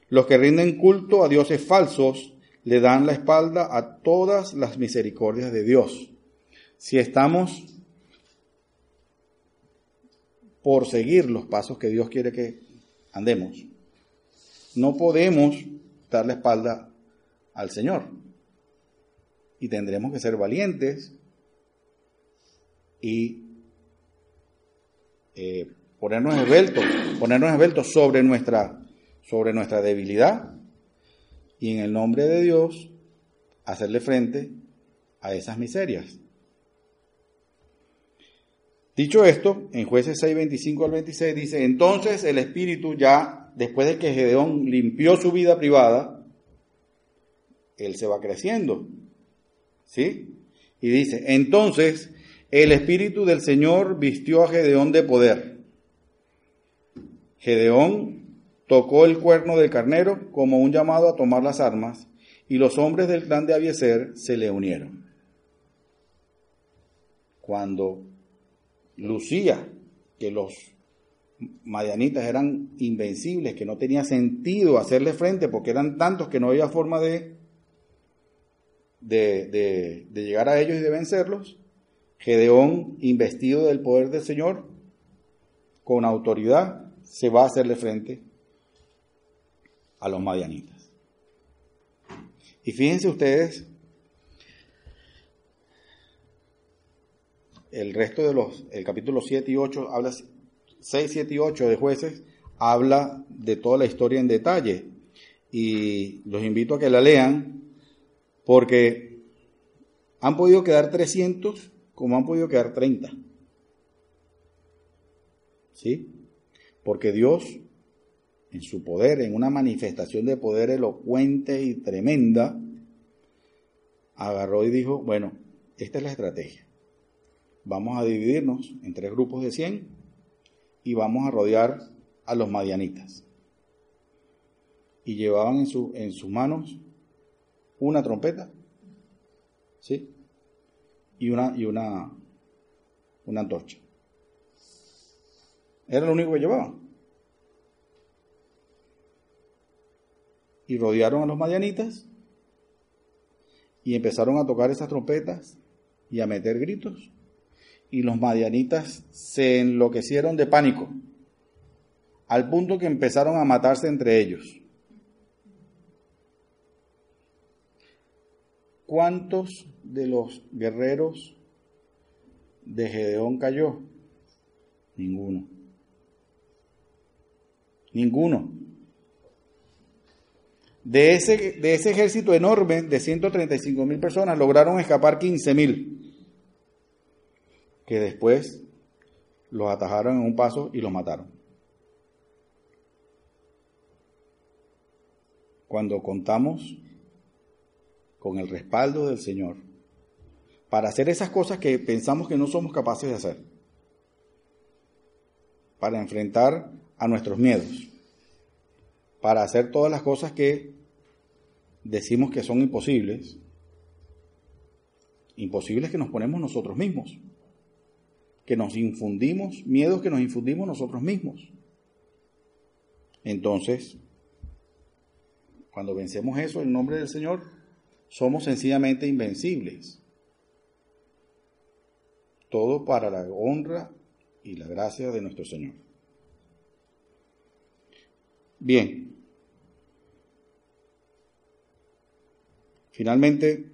los que rinden culto a dioses falsos le dan la espalda a todas las misericordias de Dios. Si estamos por seguir los pasos que Dios quiere que andemos, no podemos dar la espalda al Señor. Y tendremos que ser valientes y eh, ponernos esbeltos, ponernos esbeltos sobre nuestra, sobre nuestra debilidad y en el nombre de Dios hacerle frente a esas miserias. Dicho esto, en jueces 6, 25 al 26 dice, entonces el Espíritu ya, después de que Gedeón limpió su vida privada, él se va creciendo. ¿Sí? Y dice, entonces el Espíritu del Señor vistió a Gedeón de poder Gedeón tocó el cuerno del carnero como un llamado a tomar las armas, y los hombres del clan de Abieser se le unieron. Cuando lucía que los madianitas eran invencibles, que no tenía sentido hacerle frente porque eran tantos que no había forma de, de, de llegar a ellos y de vencerlos, Gedeón, investido del poder del Señor, con autoridad, se va a hacerle frente a los madianitas. Y fíjense ustedes, el resto de los, el capítulo 7 y 8, habla, 6, 7 y 8 de jueces, habla de toda la historia en detalle. Y los invito a que la lean, porque han podido quedar 300 como han podido quedar 30. ¿Sí? Porque Dios, en su poder, en una manifestación de poder elocuente y tremenda, agarró y dijo, bueno, esta es la estrategia. Vamos a dividirnos en tres grupos de 100 y vamos a rodear a los madianitas. Y llevaban en, su, en sus manos una trompeta, ¿sí? Y una, y una, una antorcha. Era lo único que llevaban. Y rodearon a los madianitas y empezaron a tocar esas trompetas y a meter gritos. Y los madianitas se enloquecieron de pánico, al punto que empezaron a matarse entre ellos. ¿Cuántos de los guerreros de Gedeón cayó? Ninguno. Ninguno. De ese, de ese ejército enorme de 135 mil personas lograron escapar 15 mil, que después los atajaron en un paso y los mataron. Cuando contamos con el respaldo del Señor, para hacer esas cosas que pensamos que no somos capaces de hacer, para enfrentar a nuestros miedos, para hacer todas las cosas que decimos que son imposibles, imposibles que nos ponemos nosotros mismos, que nos infundimos, miedos que nos infundimos nosotros mismos. Entonces, cuando vencemos eso en nombre del Señor, somos sencillamente invencibles. Todo para la honra y la gracia de nuestro Señor. Bien. Finalmente,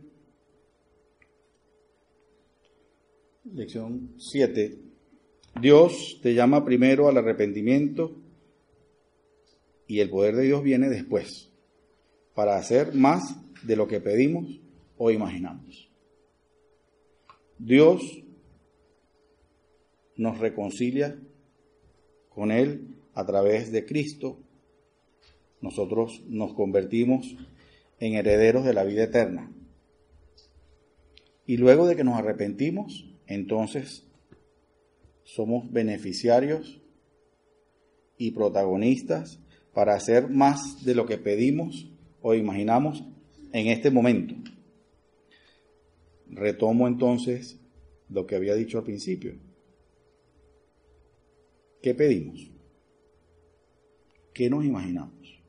lección 7. Dios te llama primero al arrepentimiento y el poder de Dios viene después, para hacer más de lo que pedimos o imaginamos. Dios nos reconcilia con Él a través de Cristo. Nosotros nos convertimos en herederos de la vida eterna. Y luego de que nos arrepentimos, entonces somos beneficiarios y protagonistas para hacer más de lo que pedimos o imaginamos en este momento. Retomo entonces lo que había dicho al principio. ¿Qué pedimos? ¿Qué nos imaginamos?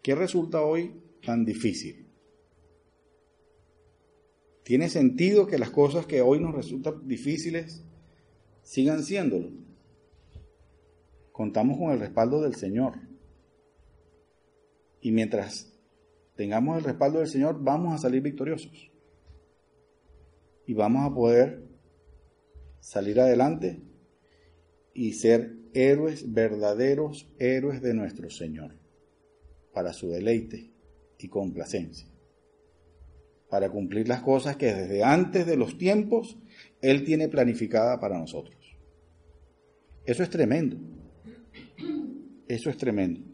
¿Qué resulta hoy tan difícil? ¿Tiene sentido que las cosas que hoy nos resultan difíciles sigan siéndolo? contamos con el respaldo del Señor. Y mientras tengamos el respaldo del Señor, vamos a salir victoriosos. Y vamos a poder salir adelante y ser héroes, verdaderos héroes de nuestro Señor, para su deleite y complacencia, para cumplir las cosas que desde antes de los tiempos Él tiene planificada para nosotros. Eso es tremendo. Eso es tremendo.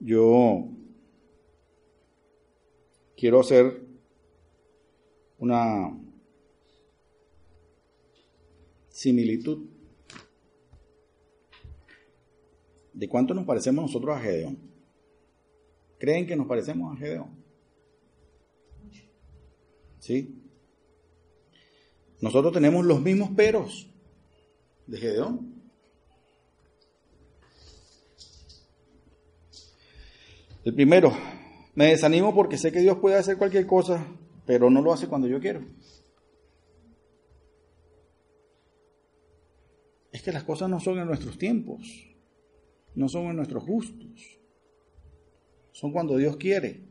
Yo quiero hacer una similitud de cuánto nos parecemos nosotros a Gedeón. ¿Creen que nos parecemos a Gedeón? ¿Sí? Nosotros tenemos los mismos peros de Gedeón. El primero, me desanimo porque sé que Dios puede hacer cualquier cosa, pero no lo hace cuando yo quiero. Es que las cosas no son en nuestros tiempos, no son en nuestros gustos, son cuando Dios quiere.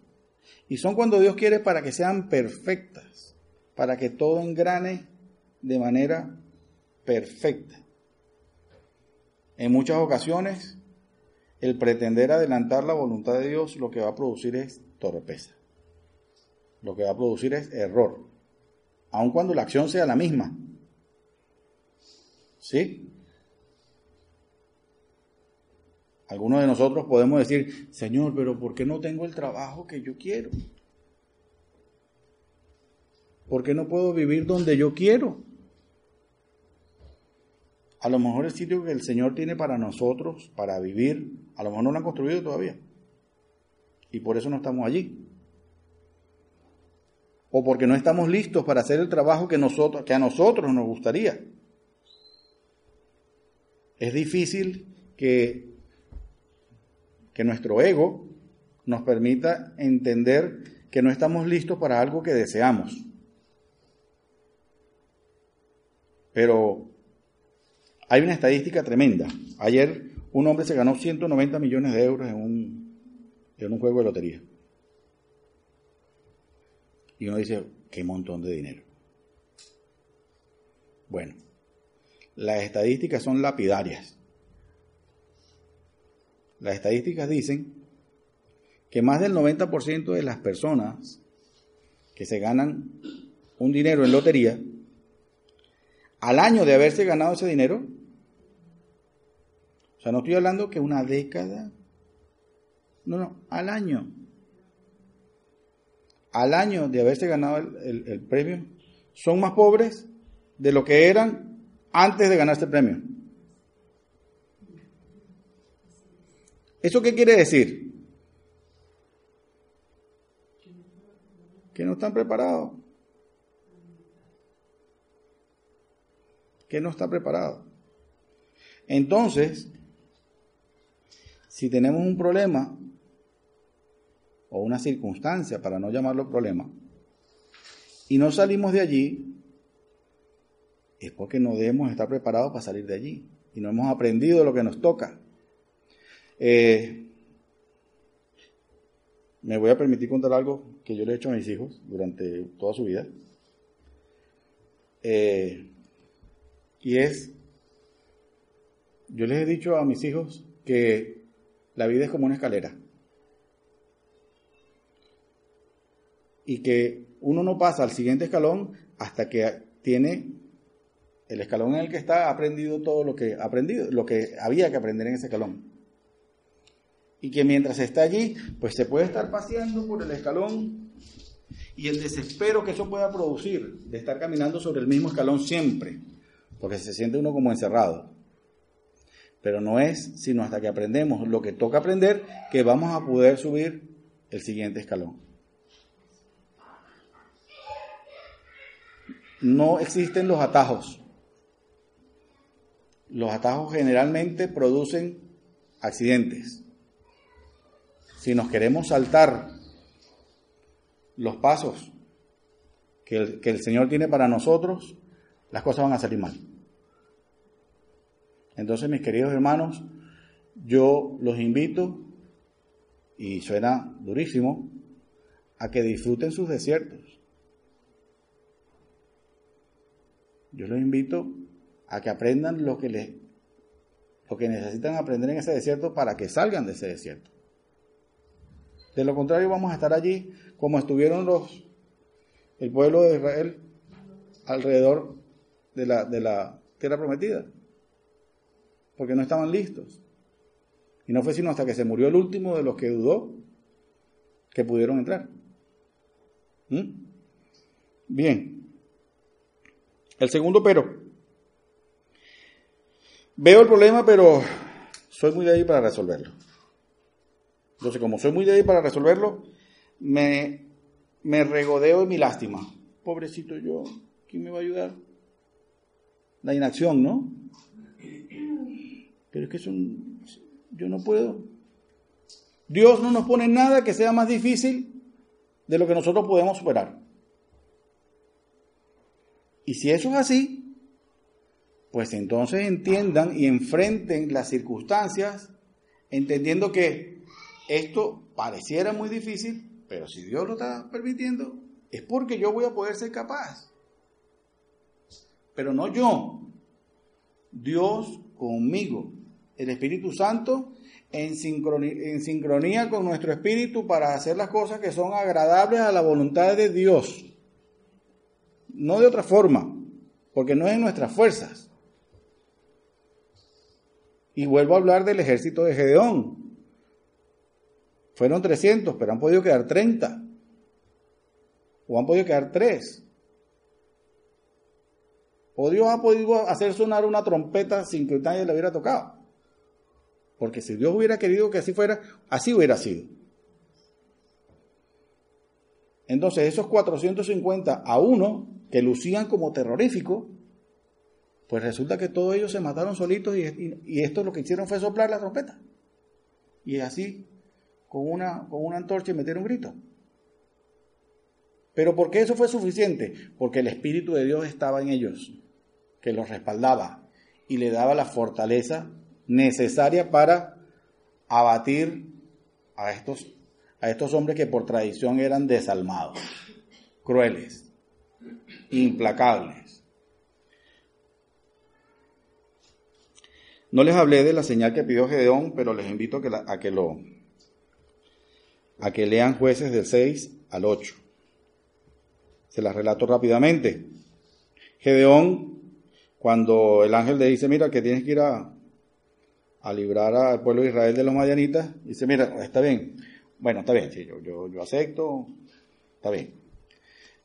Y son cuando Dios quiere para que sean perfectas, para que todo engrane de manera perfecta. En muchas ocasiones, el pretender adelantar la voluntad de Dios lo que va a producir es torpeza. Lo que va a producir es error, aun cuando la acción sea la misma. ¿Sí? Algunos de nosotros podemos decir, Señor, pero ¿por qué no tengo el trabajo que yo quiero? ¿Por qué no puedo vivir donde yo quiero? A lo mejor el sitio que el Señor tiene para nosotros, para vivir, a lo mejor no lo han construido todavía. Y por eso no estamos allí. O porque no estamos listos para hacer el trabajo que, que a nosotros nos gustaría. Es difícil que, que nuestro ego nos permita entender que no estamos listos para algo que deseamos. Pero hay una estadística tremenda. Ayer un hombre se ganó 190 millones de euros en un, en un juego de lotería. Y uno dice, qué montón de dinero. Bueno, las estadísticas son lapidarias. Las estadísticas dicen que más del 90% de las personas que se ganan un dinero en lotería, al año de haberse ganado ese dinero, o sea, no estoy hablando que una década, No, no, al año. Al año de haberse ganado el, premio, son más pobres de lo que eran antes de ganar este premio. ¿Eso qué quiere decir? Que no están preparados. Que no está preparado. Entonces, si tenemos un problema o una circunstancia, para no llamarlo problema, y no salimos de allí, es porque no debemos estar preparados para salir de allí y no hemos aprendido lo que nos toca. Eh, me voy a permitir contar algo que yo le he hecho a mis hijos durante toda su vida. Eh, y es, yo les he dicho a mis hijos que la vida es como una escalera. Y que uno no pasa al siguiente escalón hasta que tiene el escalón en el que está aprendido todo lo que aprendido, lo que había que aprender en ese escalón. Y que mientras está allí, pues se puede estar paseando por el escalón y el desespero que eso pueda producir de estar caminando sobre el mismo escalón siempre, porque se siente uno como encerrado. Pero no es sino hasta que aprendemos lo que toca aprender que vamos a poder subir el siguiente escalón. No existen los atajos. Los atajos generalmente producen accidentes. Si nos queremos saltar los pasos que el, que el Señor tiene para nosotros, las cosas van a salir mal. Entonces, mis queridos hermanos, yo los invito, y suena durísimo, a que disfruten sus desiertos. Yo los invito a que aprendan lo que, les, lo que necesitan aprender en ese desierto para que salgan de ese desierto. De lo contrario, vamos a estar allí como estuvieron los, el pueblo de Israel alrededor de la, de la tierra prometida porque no estaban listos. Y no fue sino hasta que se murió el último de los que dudó que pudieron entrar. ¿Mm? Bien. El segundo pero. Veo el problema, pero soy muy de ahí para resolverlo. Entonces, como soy muy de ahí para resolverlo, me, me regodeo de mi lástima. Pobrecito yo, ¿quién me va a ayudar? La inacción, ¿no? Pero es que eso, yo no puedo. Dios no nos pone nada que sea más difícil de lo que nosotros podemos superar. Y si eso es así, pues entonces entiendan y enfrenten las circunstancias, entendiendo que esto pareciera muy difícil, pero si Dios lo está permitiendo, es porque yo voy a poder ser capaz. Pero no yo, Dios conmigo el Espíritu Santo en sincronía, con nuestro espíritu para hacer las cosas que son agradables a la voluntad de Dios. No de otra forma, porque no es en nuestras fuerzas. Y vuelvo a hablar del ejército de Gedeón. Fueron 300, pero han podido quedar 30. O han podido quedar 3. O Dios ha podido hacer sonar una trompeta sin que nadie le hubiera tocado. Porque si Dios hubiera querido que así fuera, así hubiera sido. Entonces esos 450 a uno que lucían como terrorífico, pues resulta que todos ellos se mataron solitos y, esto lo que hicieron fue soplar la trompeta. Y así, con una, con una antorcha y meter un grito. Pero ¿por qué eso fue suficiente? Porque el Espíritu de Dios estaba en ellos, que los respaldaba y le daba la fortaleza necesaria para abatir a estos, a estos hombres que por tradición eran desalmados, crueles, implacables. No les hablé de la señal que pidió Gedeón, pero les invito a que, a que lo a que lean jueces del 6 al 8. Se las relato rápidamente. Gedeón, cuando el ángel le dice, mira, que tienes que ir a, a librar al pueblo de Israel de los madianitas, dice, mira, está bien, bueno, está bien, sí, yo, yo, yo acepto, está bien.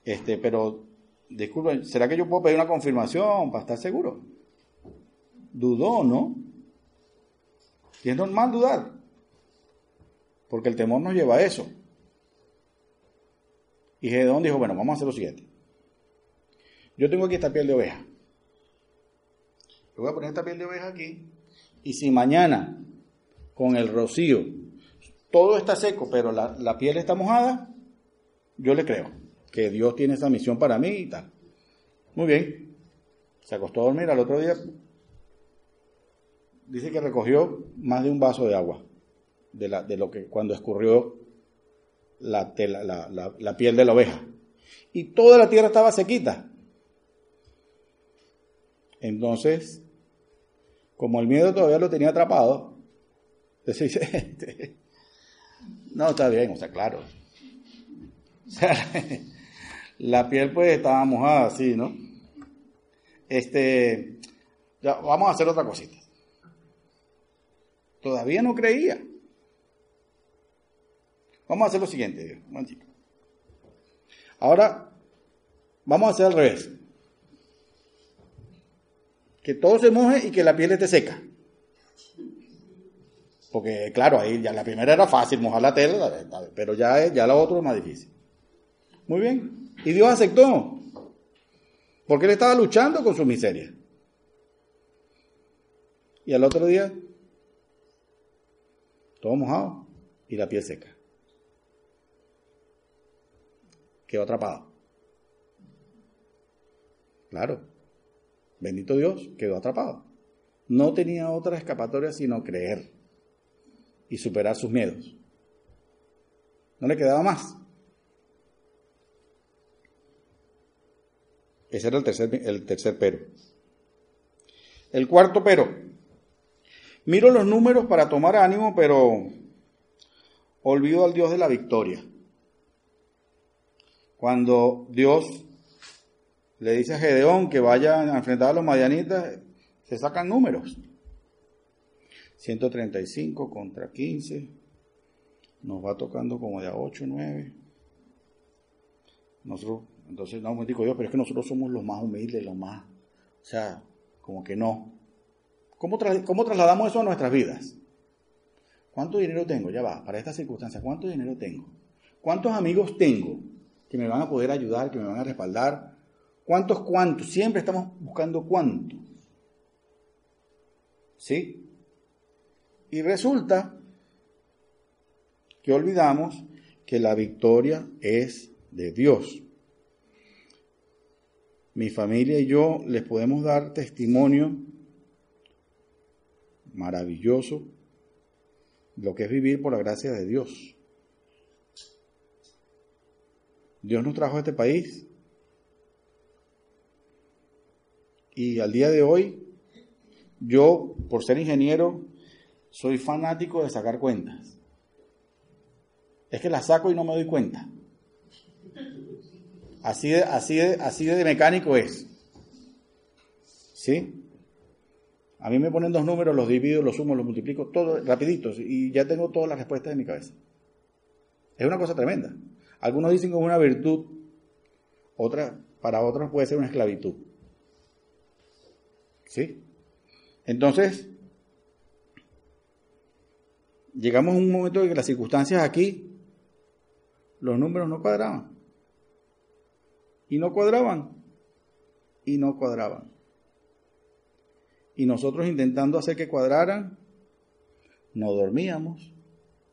Este, pero, disculpen, ¿será que yo puedo pedir una confirmación para estar seguro? Dudó, ¿no? Y es normal dudar, porque el temor nos lleva a eso. Y Gedeón dijo, bueno, vamos a hacer lo siguiente. Yo tengo aquí esta piel de oveja. Yo voy a poner esta piel de oveja aquí. Y si mañana, con el rocío, todo está seco, pero la, la piel está mojada, yo le creo que Dios tiene esa misión para mí y tal. Muy bien. Se acostó a dormir al otro día. Dice que recogió más de un vaso de agua de, la, de lo que cuando escurrió la, la, la, piel de la oveja. Y toda la tierra estaba sequita. Entonces, como el miedo todavía lo tenía atrapado, no, está bien, o sea, claro. La piel pues estaba mojada así, ¿no? Este, ya, vamos a hacer otra cosita. Todavía no creía. Vamos a hacer lo siguiente, Ahora, vamos a hacer al revés. Que todo se moje y que la piel esté seca. Porque, claro, ahí ya la primera era fácil, mojar la tela, pero ya, ya la otra es más difícil. Muy bien. Y Dios aceptó. Porque él estaba luchando con su miseria. Y al otro día, todo mojado y la piel seca. quedó atrapado. Claro, bendito Dios, quedó atrapado. No tenía otra escapatoria sino creer y superar sus miedos. No le quedaba más. Ese era el tercer, el tercer pero. El cuarto pero. Miro los números para tomar ánimo, pero olvido al Dios de la victoria. Cuando Dios le dice a Gedeón que vaya a enfrentar a los madianitas, se sacan números. 135 contra 15. Nos va tocando como de a 8, 9. Nosotros, entonces, no, me digo yo, pero es que nosotros somos los más humildes, los más, o sea, como que no. ¿Cómo, ¿Cómo trasladamos eso a nuestras vidas? ¿Cuánto dinero tengo? Ya va, para estas circunstancias, ¿cuánto dinero tengo? ¿Cuántos amigos tengo? que me van a poder ayudar, que me van a respaldar. ¿Cuántos cuántos? Siempre estamos buscando cuánto. ¿Sí? Y resulta que olvidamos que la victoria es de Dios. Mi familia y yo les podemos dar testimonio maravilloso lo que es vivir por la gracia de Dios. Dios nos trajo a este país y al día de hoy yo, por ser ingeniero, soy fanático de sacar cuentas. Es que las saco y no me doy cuenta. Así de, así de, así de mecánico es. ¿Sí? A mí me ponen dos números, los divido, los sumo, los multiplico, todo rapidito y ya tengo todas las respuestas en mi cabeza. Es una cosa tremenda. Algunos dicen que es una virtud, otra, para otros puede ser una esclavitud. ¿Sí? Entonces, llegamos a un momento en que las circunstancias aquí, los números no cuadraban. Y no cuadraban. Y no cuadraban. Y nosotros intentando hacer que cuadraran, no dormíamos,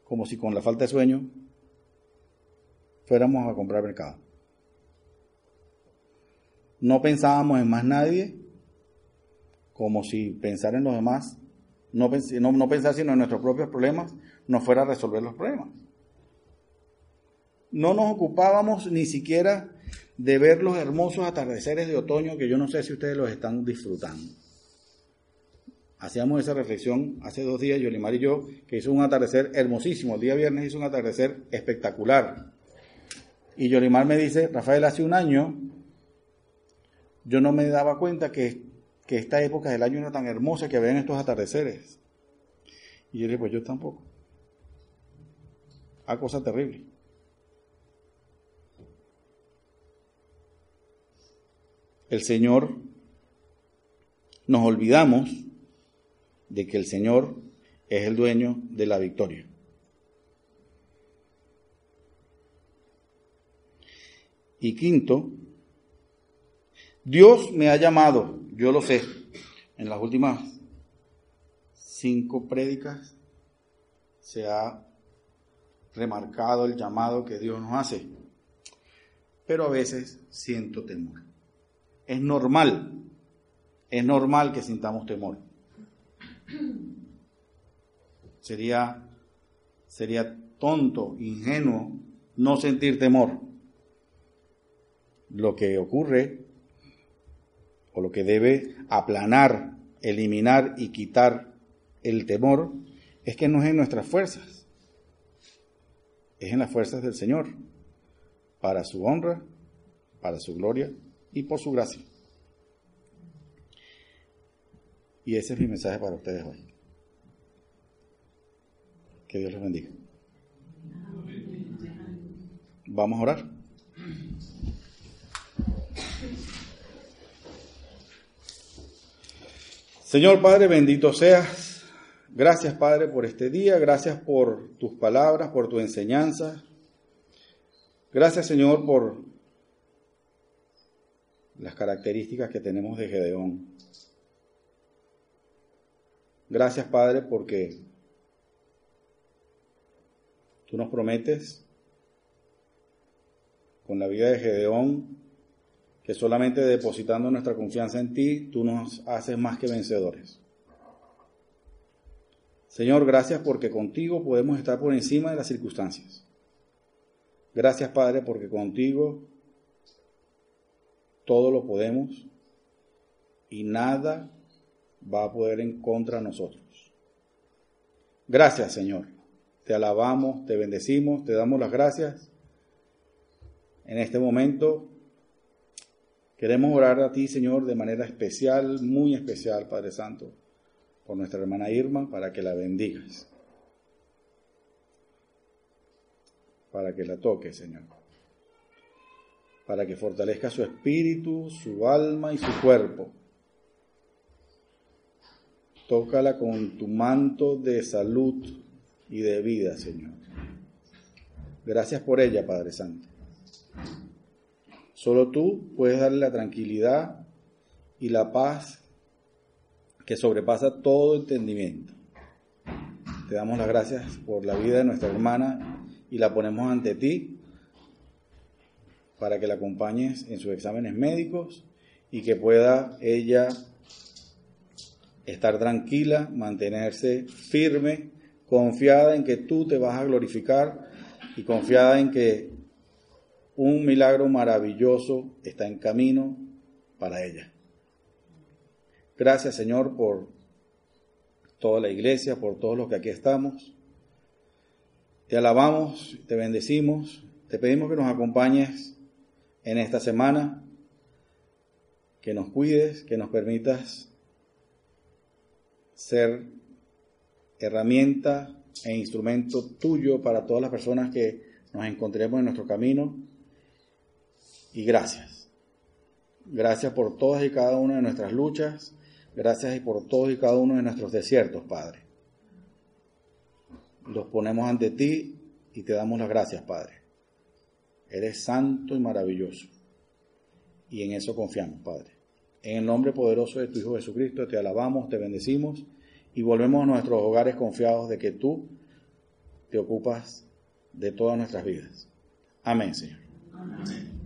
como si con la falta de sueño fuéramos a comprar mercado. No pensábamos en más nadie, como si pensar en los demás, no, no, pensar sino en nuestros propios problemas, nos fuera a resolver los problemas. No nos ocupábamos ni siquiera de ver los hermosos atardeceres de otoño que yo no sé si ustedes los están disfrutando. Hacíamos esa reflexión hace dos días, Yolimar y yo, que hizo un atardecer hermosísimo. El día viernes hizo un atardecer espectacular. Y Yolimar me dice, Rafael, hace un año yo no me daba cuenta que, esta época del año era tan hermosa que habían estos atardeceres. Y yo le dije, pues yo tampoco. A cosa terrible. El Señor, nos olvidamos de que el Señor es el dueño de la victoria. Y quinto, Dios me ha llamado, yo lo sé, en las últimas cinco prédicas se ha remarcado el llamado que Dios nos hace, pero a veces siento temor. Es normal, es normal que sintamos temor. Sería, sería tonto, ingenuo no sentir temor lo que ocurre o lo que debe aplanar, eliminar y quitar el temor es que no es en nuestras fuerzas, es en las fuerzas del Señor, para su honra, para su gloria y por su gracia. Y ese es mi mensaje para ustedes hoy. Que Dios los bendiga. Vamos a orar. Señor Padre, bendito seas. Gracias Padre por este día, gracias por tus palabras, por tu enseñanza. Gracias Señor por las características que tenemos de Gedeón. Gracias Padre porque tú nos prometes con la vida de Gedeón que solamente depositando nuestra confianza en ti, tú nos haces más que vencedores. Señor, gracias porque contigo podemos estar por encima de las circunstancias. Gracias, Padre, porque contigo todo lo podemos y nada va a poder en contra de nosotros. Gracias, Señor. Te alabamos, te bendecimos, te damos las gracias. En este momento Queremos orar a ti, Señor, de manera especial, muy especial, Padre Santo, por nuestra hermana Irma, para que la bendigas, para que la toques, Señor, para que fortalezca su espíritu, su alma y su cuerpo. Tócala con tu manto de salud y de vida, Señor. Gracias por ella, Padre Santo. Solo tú puedes darle la tranquilidad y la paz que sobrepasa todo entendimiento. Te damos las gracias por la vida de nuestra hermana y la ponemos ante ti para que la acompañes en sus exámenes médicos y que pueda ella estar tranquila, mantenerse firme, confiada en que tú te vas a glorificar y confiada en que un milagro maravilloso está en camino para ella. Gracias Señor por toda la iglesia, por todos los que aquí estamos. Te alabamos, te bendecimos, te pedimos que nos acompañes en esta semana, que nos cuides, que nos permitas ser herramienta e instrumento tuyo para todas las personas que nos encontremos en nuestro camino y gracias. Gracias por todas y cada una de nuestras luchas. Gracias por todos y cada uno de nuestros desiertos, Padre. Los ponemos ante ti y te damos las gracias, Padre. Eres santo y maravilloso. Y en eso confiamos, Padre. En el nombre poderoso de tu Hijo Jesucristo te alabamos, te bendecimos y volvemos a nuestros hogares confiados de que tú te ocupas de todas nuestras vidas. Amén, Señor. Amén.